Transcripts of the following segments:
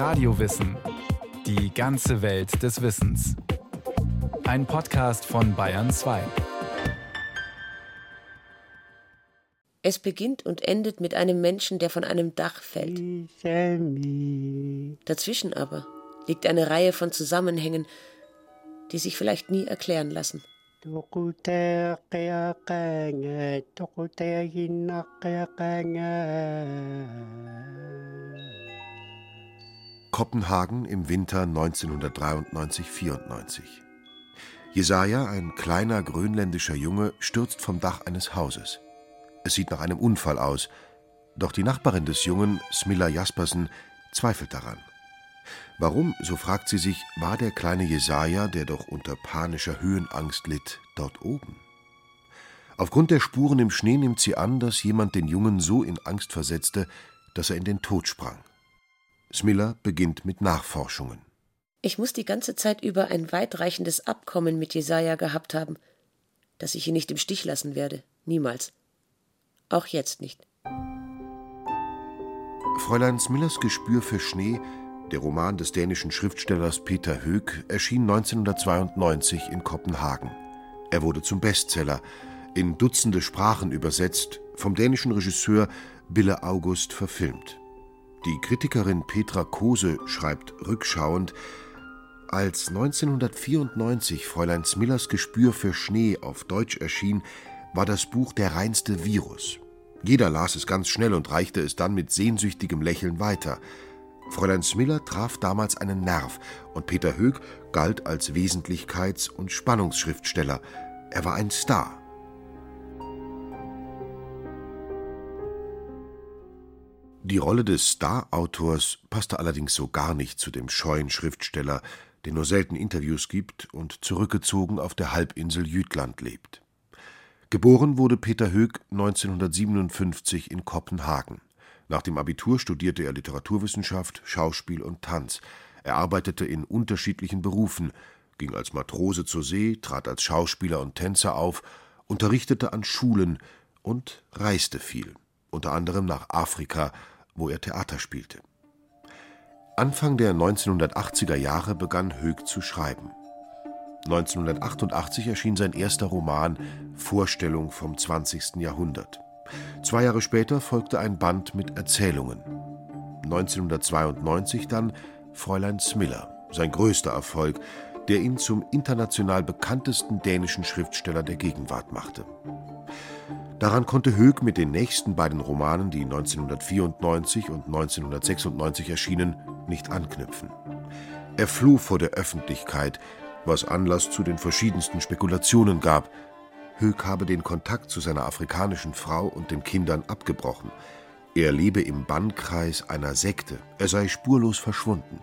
Radiowissen. Die ganze Welt des Wissens. Ein Podcast von Bayern 2. Es beginnt und endet mit einem Menschen, der von einem Dach fällt. Dazwischen aber liegt eine Reihe von Zusammenhängen, die sich vielleicht nie erklären lassen. Kopenhagen im Winter 1993-94. Jesaja, ein kleiner grönländischer Junge, stürzt vom Dach eines Hauses. Es sieht nach einem Unfall aus, doch die Nachbarin des Jungen, Smilla Jaspersen, zweifelt daran. Warum, so fragt sie sich, war der kleine Jesaja, der doch unter panischer Höhenangst litt, dort oben? Aufgrund der Spuren im Schnee nimmt sie an, dass jemand den Jungen so in Angst versetzte, dass er in den Tod sprang. Smilla beginnt mit Nachforschungen. Ich muss die ganze Zeit über ein weitreichendes Abkommen mit Jesaja gehabt haben, dass ich ihn nicht im Stich lassen werde. Niemals. Auch jetzt nicht. Fräulein Smillers Gespür für Schnee, der Roman des dänischen Schriftstellers Peter Höeg, erschien 1992 in Kopenhagen. Er wurde zum Bestseller, in Dutzende Sprachen übersetzt, vom dänischen Regisseur Bille August verfilmt. Die Kritikerin Petra Kose schreibt rückschauend, als 1994 Fräulein Smillers Gespür für Schnee auf Deutsch erschien, war das Buch der reinste Virus. Jeder las es ganz schnell und reichte es dann mit sehnsüchtigem Lächeln weiter. Fräulein Smiller traf damals einen Nerv und Peter Höeg galt als Wesentlichkeits- und Spannungsschriftsteller. Er war ein Star. Die Rolle des Star-Autors passte allerdings so gar nicht zu dem scheuen Schriftsteller, der nur selten Interviews gibt und zurückgezogen auf der Halbinsel Jütland lebt. Geboren wurde Peter Höeg 1957 in Kopenhagen. Nach dem Abitur studierte er Literaturwissenschaft, Schauspiel und Tanz. Er arbeitete in unterschiedlichen Berufen, ging als Matrose zur See, trat als Schauspieler und Tänzer auf, unterrichtete an Schulen und reiste viel, unter anderem nach Afrika, wo er Theater spielte. Anfang der 1980er Jahre begann Höeg zu schreiben. 1988 erschien sein erster Roman Vorstellung vom 20. Jahrhundert. Zwei Jahre später folgte ein Band mit Erzählungen. 1992 dann Fräulein Smiller, sein größter Erfolg, der ihn zum international bekanntesten dänischen Schriftsteller der Gegenwart machte. Daran konnte Höeg mit den nächsten beiden Romanen, die 1994 und 1996 erschienen, nicht anknüpfen. Er floh vor der Öffentlichkeit, was Anlass zu den verschiedensten Spekulationen gab. Höck habe den Kontakt zu seiner afrikanischen Frau und den Kindern abgebrochen. Er lebe im Bannkreis einer Sekte, er sei spurlos verschwunden.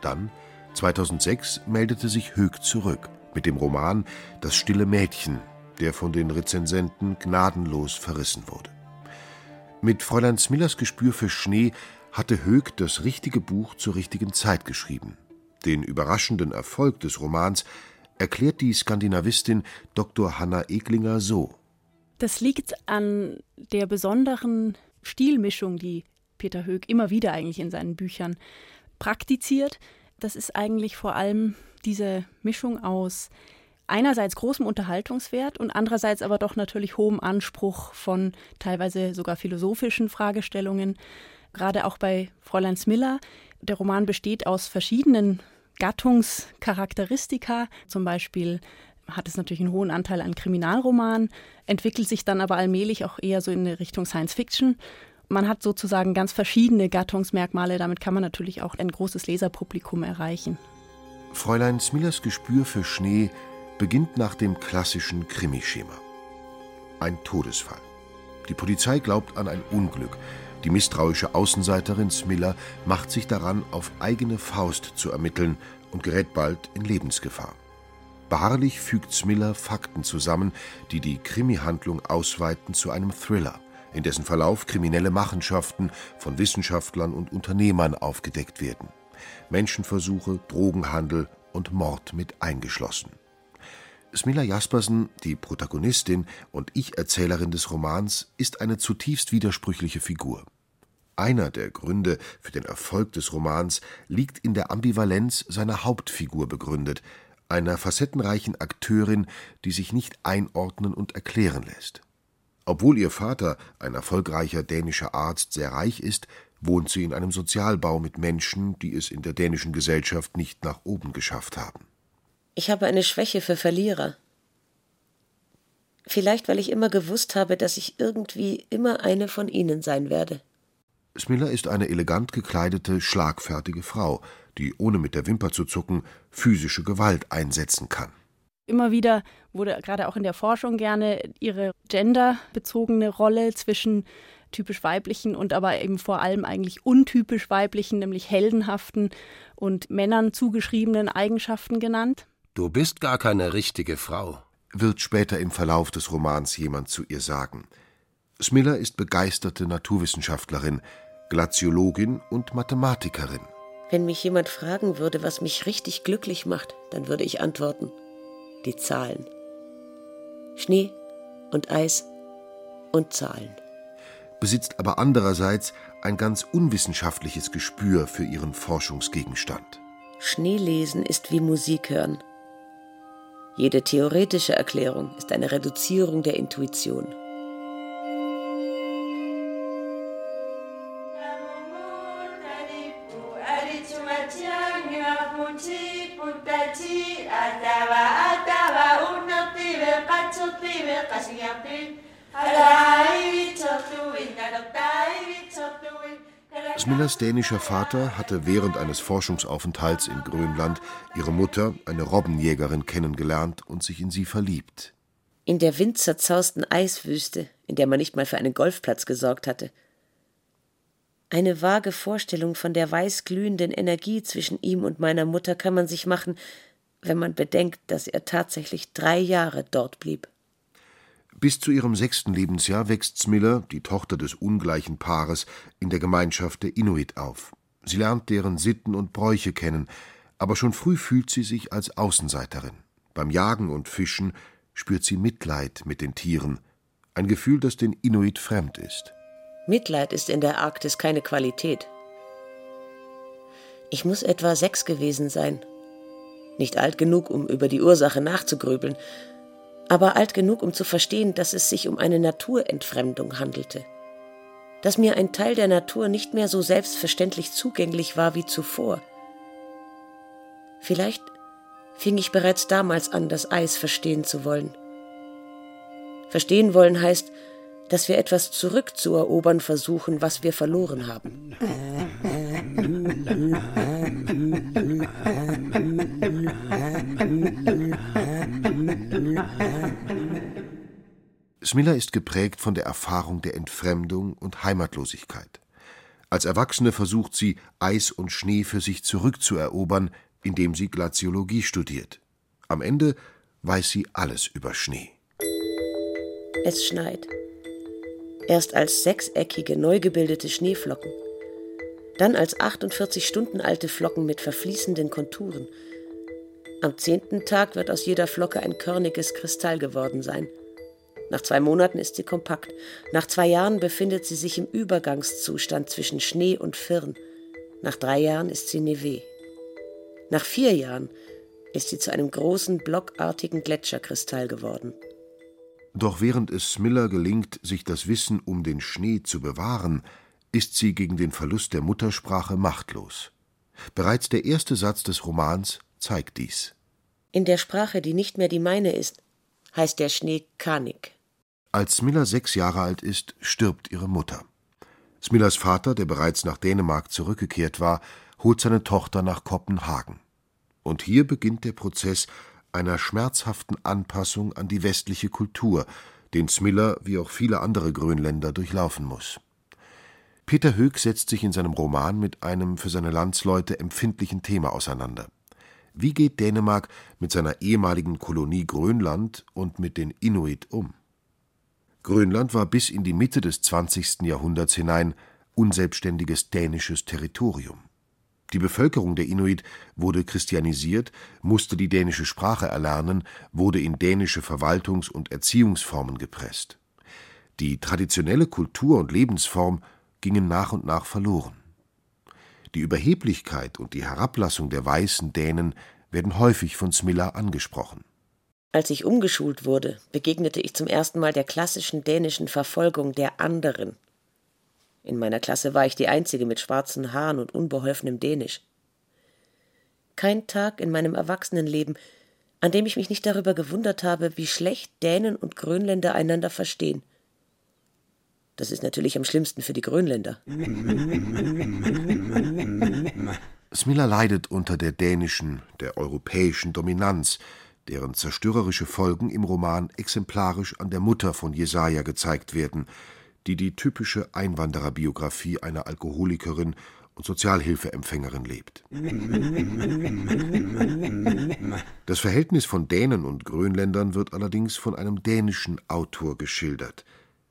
Dann, 2006, meldete sich Höck zurück mit dem Roman Das stille Mädchen, der von den Rezensenten gnadenlos verrissen wurde. Mit Fräulein Smillers Gespür für Schnee hatte Höck das richtige Buch zur richtigen Zeit geschrieben. Den überraschenden Erfolg des Romans erklärt die Skandinavistin Dr. Hanna Eglinger so. Das liegt an der besonderen Stilmischung, die Peter Höeg immer wieder eigentlich in seinen Büchern praktiziert. Das ist eigentlich vor allem diese Mischung aus einerseits großem Unterhaltungswert und andererseits aber doch natürlich hohem Anspruch von teilweise sogar philosophischen Fragestellungen. Gerade auch bei Fräulein Smiller. Der Roman besteht aus verschiedenen Gattungscharakteristika. Zum Beispiel hat es natürlich einen hohen Anteil an Kriminalroman, entwickelt sich dann aber allmählich auch eher so in Richtung Science Fiction. Man hat sozusagen ganz verschiedene Gattungsmerkmale, damit kann man natürlich auch ein großes Leserpublikum erreichen. Fräulein Smillers Gespür für Schnee beginnt nach dem klassischen Krimischema. Ein Todesfall. Die Polizei glaubt an ein Unglück. Die misstrauische Außenseiterin Smiller macht sich daran, auf eigene Faust zu ermitteln und gerät bald in Lebensgefahr. Beharrlich fügt Smiller Fakten zusammen, die die Krimi-Handlung ausweiten zu einem Thriller, in dessen Verlauf kriminelle Machenschaften von Wissenschaftlern und Unternehmern aufgedeckt werden. Menschenversuche, Drogenhandel und Mord mit eingeschlossen. Smilla Jaspersen, die Protagonistin und Ich-Erzählerin des Romans, ist eine zutiefst widersprüchliche Figur. Einer der Gründe für den Erfolg des Romans liegt in der Ambivalenz seiner Hauptfigur begründet, einer facettenreichen Akteurin, die sich nicht einordnen und erklären lässt. Obwohl ihr Vater, ein erfolgreicher dänischer Arzt, sehr reich ist, wohnt sie in einem Sozialbau mit Menschen, die es in der dänischen Gesellschaft nicht nach oben geschafft haben. Ich habe eine Schwäche für Verlierer. Vielleicht, weil ich immer gewusst habe, dass ich irgendwie immer eine von ihnen sein werde. Smiller ist eine elegant gekleidete, schlagfertige Frau, die ohne mit der Wimper zu zucken physische Gewalt einsetzen kann. Immer wieder wurde gerade auch in der Forschung gerne ihre genderbezogene Rolle zwischen typisch weiblichen und aber eben vor allem eigentlich untypisch weiblichen, nämlich heldenhaften und Männern zugeschriebenen Eigenschaften genannt. Du bist gar keine richtige Frau, wird später im Verlauf des Romans jemand zu ihr sagen. Smiller ist begeisterte Naturwissenschaftlerin, Glaziologin und Mathematikerin. Wenn mich jemand fragen würde, was mich richtig glücklich macht, dann würde ich antworten: die Zahlen. Schnee und Eis und Zahlen. Besitzt aber andererseits ein ganz unwissenschaftliches Gespür für ihren Forschungsgegenstand. Schneelesen ist wie Musik hören. Jede theoretische Erklärung ist eine Reduzierung der Intuition. Smillers dänischer Vater hatte während eines Forschungsaufenthalts in Grönland ihre Mutter, eine Robbenjägerin, kennengelernt und sich in sie verliebt. In der windzerzausten Eiswüste, in der man nicht mal für einen Golfplatz gesorgt hatte. Eine vage Vorstellung von der weißglühenden Energie zwischen ihm und meiner Mutter kann man sich machen, wenn man bedenkt, dass er tatsächlich drei Jahre dort blieb. Bis zu ihrem sechsten Lebensjahr wächst Smiller, die Tochter des ungleichen Paares, in der Gemeinschaft der Inuit auf. Sie lernt deren Sitten und Bräuche kennen, aber schon früh fühlt sie sich als Außenseiterin. Beim Jagen und Fischen spürt sie Mitleid mit den Tieren, ein Gefühl, das den Inuit fremd ist. Mitleid ist in der Arktis keine Qualität. Ich muss etwa sechs gewesen sein. Nicht alt genug, um über die Ursache nachzugrübeln, aber alt genug, um zu verstehen, dass es sich um eine Naturentfremdung handelte. Dass mir ein Teil der Natur nicht mehr so selbstverständlich zugänglich war wie zuvor. Vielleicht fing ich bereits damals an, das Eis verstehen zu wollen. Verstehen wollen heißt, dass wir etwas zurückzuerobern versuchen, was wir verloren haben. Smiller ist geprägt von der Erfahrung der Entfremdung und Heimatlosigkeit. Als Erwachsene versucht sie, Eis und Schnee für sich zurückzuerobern, indem sie Glaziologie studiert. Am Ende weiß sie alles über Schnee. Es schneit. Erst als sechseckige, neu gebildete Schneeflocken. Dann als 48 Stunden alte Flocken mit verfließenden Konturen. Am zehnten Tag wird aus jeder Flocke ein körniges Kristall geworden sein – nach zwei Monaten ist sie kompakt. Nach zwei Jahren befindet sie sich im Übergangszustand zwischen Schnee und Firn. Nach drei Jahren ist sie Neve. Nach vier Jahren ist sie zu einem großen blockartigen Gletscherkristall geworden. Doch während es Smiller gelingt, sich das Wissen um den Schnee zu bewahren, ist sie gegen den Verlust der Muttersprache machtlos. Bereits der erste Satz des Romans zeigt dies. In der Sprache, die nicht mehr die meine ist, heißt der Schnee Kanik. Als Smiller sechs Jahre alt ist, stirbt ihre Mutter. Smillers Vater, der bereits nach Dänemark zurückgekehrt war, holt seine Tochter nach Kopenhagen. Und hier beginnt der Prozess einer schmerzhaften Anpassung an die westliche Kultur, den Smiller wie auch viele andere Grönländer durchlaufen muss. Peter Höeg setzt sich in seinem Roman mit einem für seine Landsleute empfindlichen Thema auseinander. Wie geht Dänemark mit seiner ehemaligen Kolonie Grönland und mit den Inuit um? Grönland war bis in die Mitte des 20. Jahrhunderts hinein unselbstständiges dänisches Territorium. Die Bevölkerung der Inuit wurde christianisiert, musste die dänische Sprache erlernen, wurde in dänische Verwaltungs- und Erziehungsformen gepresst. Die traditionelle Kultur und Lebensform gingen nach und nach verloren. Die Überheblichkeit und die Herablassung der weißen Dänen werden häufig von Smilla angesprochen. Als ich umgeschult wurde, begegnete ich zum ersten Mal der klassischen dänischen Verfolgung der anderen. In meiner Klasse war ich die einzige mit schwarzen Haaren und unbeholfenem Dänisch. Kein Tag in meinem Erwachsenenleben, an dem ich mich nicht darüber gewundert habe, wie schlecht Dänen und Grönländer einander verstehen. Das ist natürlich am schlimmsten für die Grönländer. Smilla leidet unter der dänischen, der europäischen Dominanz, deren zerstörerische Folgen im Roman exemplarisch an der Mutter von Jesaja gezeigt werden, die die typische Einwandererbiografie einer Alkoholikerin und Sozialhilfeempfängerin lebt. Das Verhältnis von Dänen und Grönländern wird allerdings von einem dänischen Autor geschildert.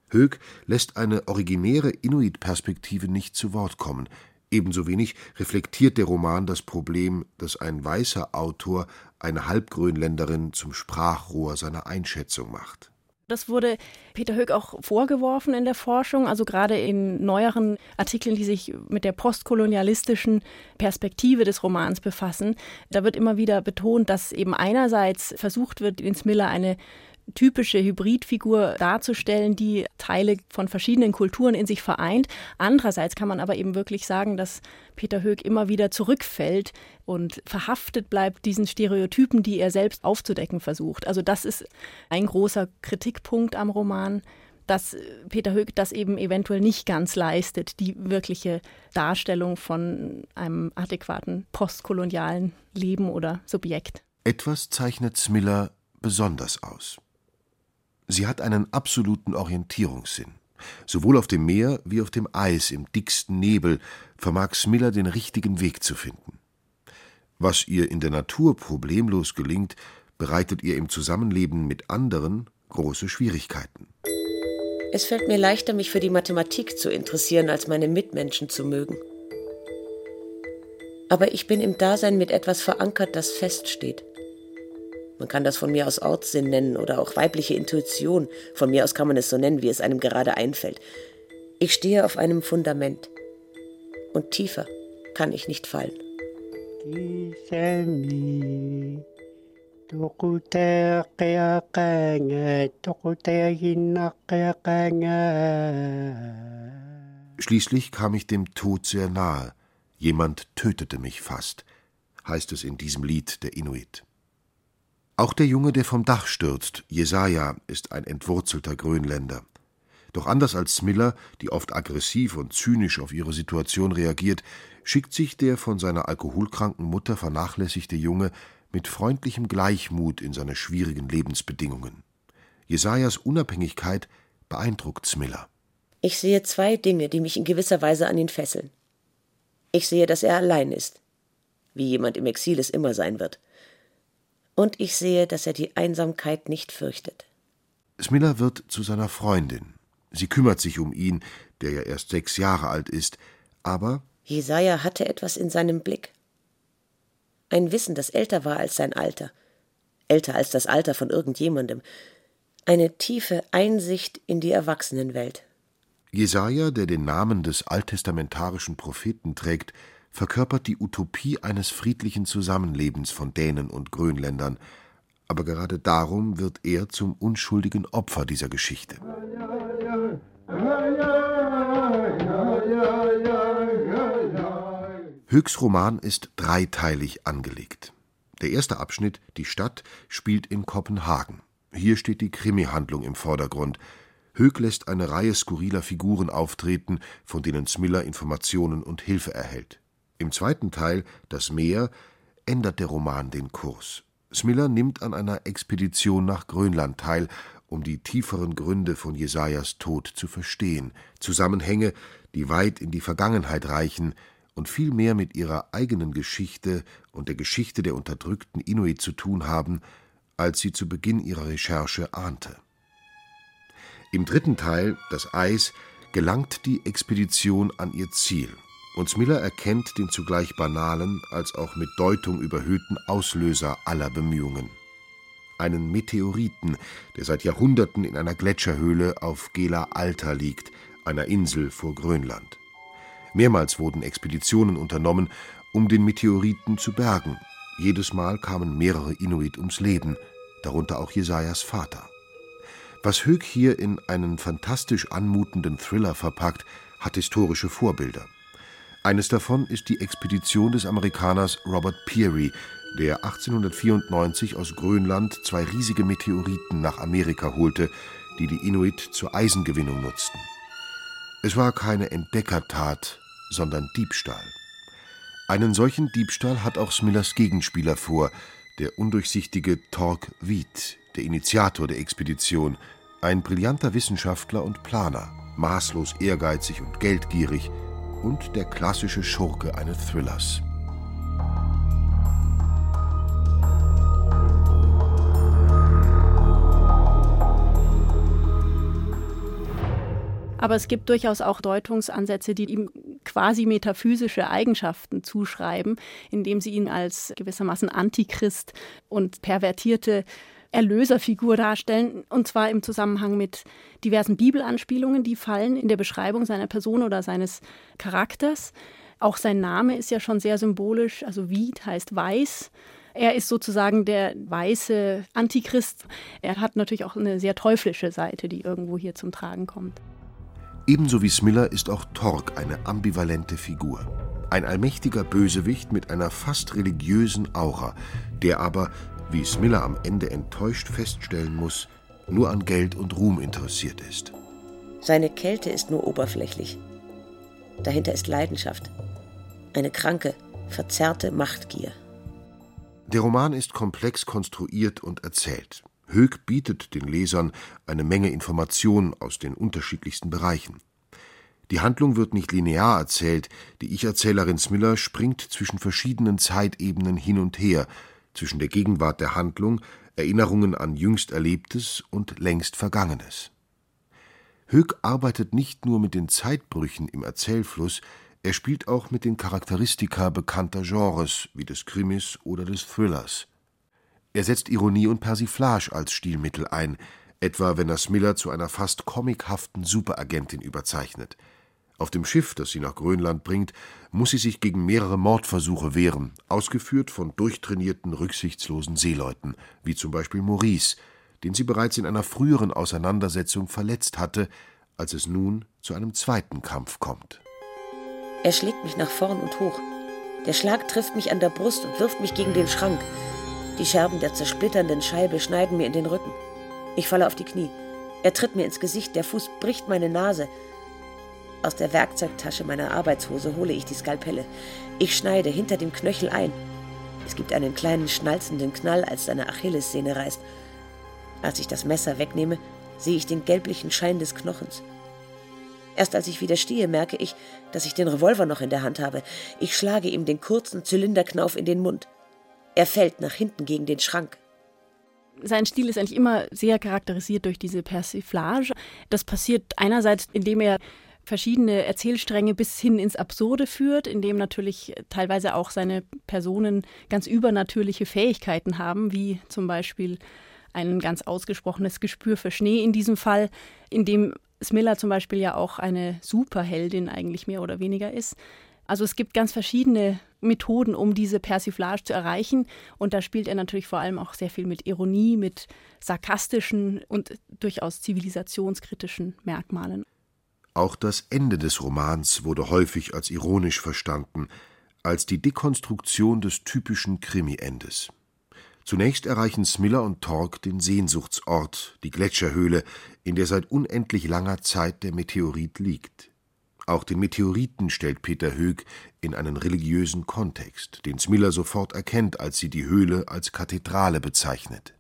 Höeg lässt eine originäre Inuit-Perspektive nicht zu Wort kommen. Ebenso wenig reflektiert der Roman das Problem, dass ein weißer Autor eine Halbgrönländerin zum Sprachrohr seiner Einschätzung macht. Das wurde Peter Höck auch vorgeworfen in der Forschung, also gerade in neueren Artikeln, die sich mit der postkolonialistischen Perspektive des Romans befassen. Da wird immer wieder betont, dass eben einerseits versucht wird, in Miller eine typische Hybridfigur darzustellen, die Teile von verschiedenen Kulturen in sich vereint. Andererseits kann man aber eben wirklich sagen, dass Peter Höck immer wieder zurückfällt und verhaftet bleibt diesen Stereotypen, die er selbst aufzudecken versucht. Also das ist ein großer Kritikpunkt am Roman, dass Peter Höck das eben eventuell nicht ganz leistet, die wirkliche Darstellung von einem adäquaten postkolonialen Leben oder Subjekt. Etwas zeichnet Smiller besonders aus. Sie hat einen absoluten Orientierungssinn. Sowohl auf dem Meer wie auf dem Eis im dicksten Nebel vermag Smiller den richtigen Weg zu finden. Was ihr in der Natur problemlos gelingt, bereitet ihr im Zusammenleben mit anderen große Schwierigkeiten. Es fällt mir leichter, mich für die Mathematik zu interessieren, als meine Mitmenschen zu mögen. Aber ich bin im Dasein mit etwas verankert, das feststeht. Man kann das von mir aus Ortssinn nennen oder auch weibliche Intuition. Von mir aus kann man es so nennen, wie es einem gerade einfällt. Ich stehe auf einem Fundament. Und tiefer kann ich nicht fallen. Schließlich kam ich dem Tod sehr nahe. Jemand tötete mich fast, heißt es in diesem Lied der Inuit. Auch der Junge, der vom Dach stürzt, Jesaja, ist ein entwurzelter Grönländer. Doch anders als Smiller, die oft aggressiv und zynisch auf ihre Situation reagiert, schickt sich der von seiner alkoholkranken Mutter vernachlässigte Junge mit freundlichem Gleichmut in seine schwierigen Lebensbedingungen. Jesajas Unabhängigkeit beeindruckt Smiller. Ich sehe zwei Dinge, die mich in gewisser Weise an ihn fesseln. Ich sehe, dass er allein ist, wie jemand im Exil es immer sein wird und ich sehe, dass er die Einsamkeit nicht fürchtet. Smiller wird zu seiner Freundin. Sie kümmert sich um ihn, der ja erst sechs Jahre alt ist, aber Jesaja hatte etwas in seinem Blick. Ein Wissen, das älter war als sein Alter, älter als das Alter von irgendjemandem, eine tiefe Einsicht in die Erwachsenenwelt. Jesaja, der den Namen des alttestamentarischen Propheten trägt, verkörpert die Utopie eines friedlichen Zusammenlebens von Dänen und Grönländern, aber gerade darum wird er zum unschuldigen Opfer dieser Geschichte. Höchs Roman ist dreiteilig angelegt. Der erste Abschnitt, die Stadt, spielt in Kopenhagen. Hier steht die Krimi-Handlung im Vordergrund. Höck lässt eine Reihe skurriler Figuren auftreten, von denen Smiller Informationen und Hilfe erhält. Im zweiten Teil, Das Meer, ändert der Roman den Kurs. Smiller nimmt an einer Expedition nach Grönland teil, um die tieferen Gründe von Jesajas Tod zu verstehen, Zusammenhänge, die weit in die Vergangenheit reichen und viel mehr mit ihrer eigenen Geschichte und der Geschichte der unterdrückten Inuit zu tun haben, als sie zu Beginn ihrer Recherche ahnte. Im dritten Teil, das Eis, gelangt die Expedition an ihr Ziel und Smiller erkennt den zugleich banalen als auch mit Deutung überhöhten Auslöser aller Bemühungen. Einen Meteoriten, der seit Jahrhunderten in einer Gletscherhöhle auf Gela Alta liegt, einer Insel vor Grönland. Mehrmals wurden Expeditionen unternommen, um den Meteoriten zu bergen. Jedes Mal kamen mehrere Inuit ums Leben, darunter auch Jesajas Vater. Was Höck hier in einen fantastisch anmutenden Thriller verpackt, hat historische Vorbilder. Eines davon ist die Expedition des Amerikaners Robert Peary, der 1894 aus Grönland zwei riesige Meteoriten nach Amerika holte, die die Inuit zur Eisengewinnung nutzten. Es war keine Entdeckertat, sondern Diebstahl. Einen solchen Diebstahl hat auch Smillers Gegenspieler vor, der undurchsichtige Tork Wied, der Initiator der Expedition, ein brillanter Wissenschaftler und Planer, maßlos ehrgeizig und geldgierig und der klassische Schurke eines Thrillers. Aber es gibt durchaus auch Deutungsansätze, die ihm quasi metaphysische Eigenschaften zuschreiben, indem sie ihn als gewissermaßen Antichrist und pervertierte Erlöserfigur darstellen, und zwar im Zusammenhang mit diversen Bibelanspielungen, die fallen in der Beschreibung seiner Person oder seines Charakters. Auch sein Name ist ja schon sehr symbolisch, also Wied heißt weiß. Er ist sozusagen der weiße Antichrist. Er hat natürlich auch eine sehr teuflische Seite, die irgendwo hier zum Tragen kommt. Ebenso wie Smiller ist auch Torg eine ambivalente Figur. Ein allmächtiger Bösewicht mit einer fast religiösen Aura, der aber, wie Smiller am Ende enttäuscht feststellen muss, nur an Geld und Ruhm interessiert ist. Seine Kälte ist nur oberflächlich. Dahinter ist Leidenschaft. Eine kranke, verzerrte Machtgier. Der Roman ist komplex konstruiert und erzählt. Höck bietet den Lesern eine Menge Information aus den unterschiedlichsten Bereichen. Die Handlung wird nicht linear erzählt, die Ich-Erzählerin Smiller springt zwischen verschiedenen Zeitebenen hin und her, zwischen der Gegenwart der Handlung, Erinnerungen an jüngst Erlebtes und längst Vergangenes. Höck arbeitet nicht nur mit den Zeitbrüchen im Erzählfluss, er spielt auch mit den Charakteristika bekannter Genres wie des Krimis oder des Thrillers. Er setzt Ironie und Persiflage als Stilmittel ein, etwa wenn er Smiller zu einer fast comichaften Superagentin überzeichnet. Auf dem Schiff, das sie nach Grönland bringt, muss sie sich gegen mehrere Mordversuche wehren, ausgeführt von durchtrainierten, rücksichtslosen Seeleuten, wie zum Beispiel Maurice, den sie bereits in einer früheren Auseinandersetzung verletzt hatte, als es nun zu einem zweiten Kampf kommt. Er schlägt mich nach vorn und hoch. Der Schlag trifft mich an der Brust und wirft mich gegen den Schrank. Die Scherben der zersplitternden Scheibe schneiden mir in den Rücken. Ich falle auf die Knie. Er tritt mir ins Gesicht, der Fuß bricht meine Nase. Aus der Werkzeugtasche meiner Arbeitshose hole ich die Skalpelle. Ich schneide hinter dem Knöchel ein. Es gibt einen kleinen schnalzenden Knall, als seine Achillessehne reißt. Als ich das Messer wegnehme, sehe ich den gelblichen Schein des Knochens. Erst als ich wieder stehe, merke ich, dass ich den Revolver noch in der Hand habe. Ich schlage ihm den kurzen Zylinderknauf in den Mund. Er fällt nach hinten gegen den Schrank. Sein Stil ist eigentlich immer sehr charakterisiert durch diese Persiflage. Das passiert einerseits, indem er verschiedene Erzählstränge bis hin ins Absurde führt, indem natürlich teilweise auch seine Personen ganz übernatürliche Fähigkeiten haben, wie zum Beispiel ein ganz ausgesprochenes Gespür für Schnee in diesem Fall, in dem Smiller zum Beispiel ja auch eine Superheldin eigentlich mehr oder weniger ist. Also es gibt ganz verschiedene Methoden, um diese Persiflage zu erreichen. Und da spielt er natürlich vor allem auch sehr viel mit Ironie, mit sarkastischen und durchaus zivilisationskritischen Merkmalen. Auch das Ende des Romans wurde häufig als ironisch verstanden, als die Dekonstruktion des typischen Krimi-Endes. Zunächst erreichen Smiller und Tork den Sehnsuchtsort, die Gletscherhöhle, in der seit unendlich langer Zeit der Meteorit liegt. Auch den Meteoriten stellt Peter Höeg in einen religiösen Kontext, den Smiller sofort erkennt, als sie die Höhle als Kathedrale bezeichnet.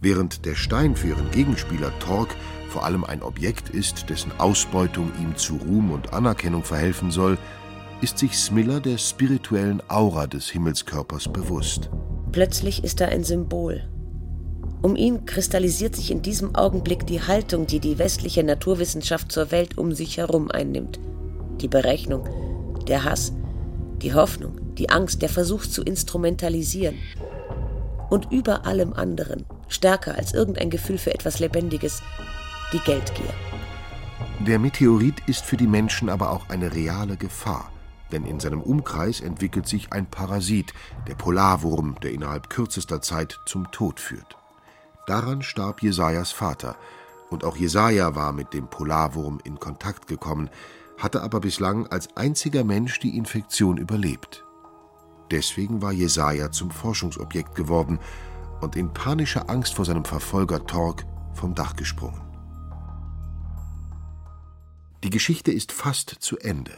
Während der Stein für ihren Gegenspieler Torque vor allem ein Objekt ist, dessen Ausbeutung ihm zu Ruhm und Anerkennung verhelfen soll, ist sich Smiller der spirituellen Aura des Himmelskörpers bewusst. Plötzlich ist er ein Symbol, um ihn kristallisiert sich in diesem Augenblick die Haltung, die die westliche Naturwissenschaft zur Welt um sich herum einnimmt. Die Berechnung, der Hass, die Hoffnung, die Angst, der Versuch zu instrumentalisieren. Und über allem anderen, stärker als irgendein Gefühl für etwas Lebendiges, die Geldgier. Der Meteorit ist für die Menschen aber auch eine reale Gefahr, denn in seinem Umkreis entwickelt sich ein Parasit, der Polarwurm, der innerhalb kürzester Zeit zum Tod führt. Daran starb Jesajas Vater, und auch Jesaja war mit dem Polarwurm in Kontakt gekommen, hatte aber bislang als einziger Mensch die Infektion überlebt. Deswegen war Jesaja zum Forschungsobjekt geworden und in panischer Angst vor seinem Verfolger Torg vom Dach gesprungen. Die Geschichte ist fast zu Ende.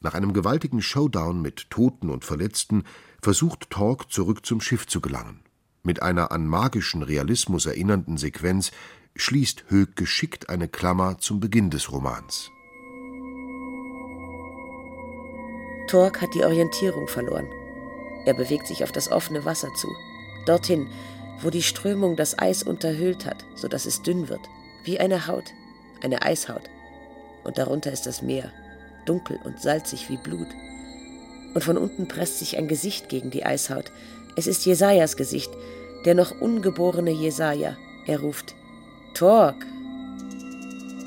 Nach einem gewaltigen Showdown mit Toten und Verletzten versucht Torg zurück zum Schiff zu gelangen. Mit einer an magischen Realismus erinnernden Sequenz schließt Höck geschickt eine Klammer zum Beginn des Romans. Torg hat die Orientierung verloren. Er bewegt sich auf das offene Wasser zu, dorthin, wo die Strömung das Eis unterhüllt hat, so dass es dünn wird, wie eine Haut, eine Eishaut. Und darunter ist das Meer, dunkel und salzig wie Blut. Und von unten presst sich ein Gesicht gegen die Eishaut. Es ist Jesajas Gesicht, der noch ungeborene Jesaja. Er ruft: Torg!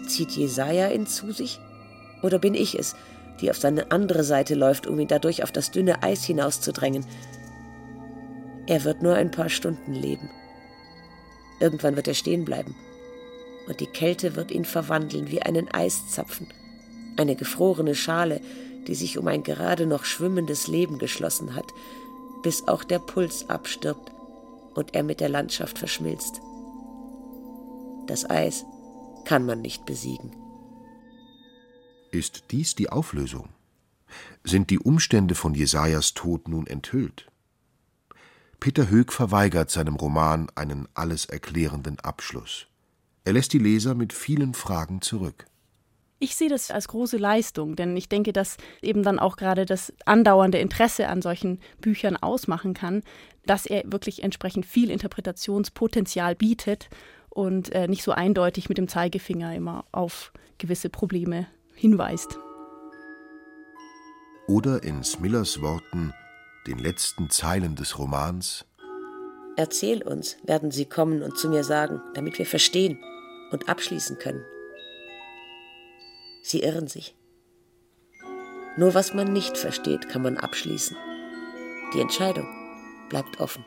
Zieht Jesaja ihn zu sich? Oder bin ich es, die auf seine andere Seite läuft, um ihn dadurch auf das dünne Eis hinauszudrängen? Er wird nur ein paar Stunden leben. Irgendwann wird er stehen bleiben. Und die Kälte wird ihn verwandeln wie einen Eiszapfen, eine gefrorene Schale, die sich um ein gerade noch schwimmendes Leben geschlossen hat, bis auch der Puls abstirbt und er mit der Landschaft verschmilzt. Das Eis kann man nicht besiegen. Ist dies die Auflösung? Sind die Umstände von Jesajas Tod nun enthüllt? Peter Höeg verweigert seinem Roman einen alles erklärenden Abschluss. Er lässt die Leser mit vielen Fragen zurück. Ich sehe das als große Leistung, denn ich denke, dass eben dann auch gerade das andauernde Interesse an solchen Büchern ausmachen kann, dass er wirklich entsprechend viel Interpretationspotenzial bietet und äh, nicht so eindeutig mit dem Zeigefinger immer auf gewisse Probleme hinweist. Oder in Smillers Worten, den letzten Zeilen des Romans: Erzähl uns, werden sie kommen und zu mir sagen, damit wir verstehen und abschließen können. Sie irren sich. Nur was man nicht versteht, kann man abschließen. Die Entscheidung bleibt offen.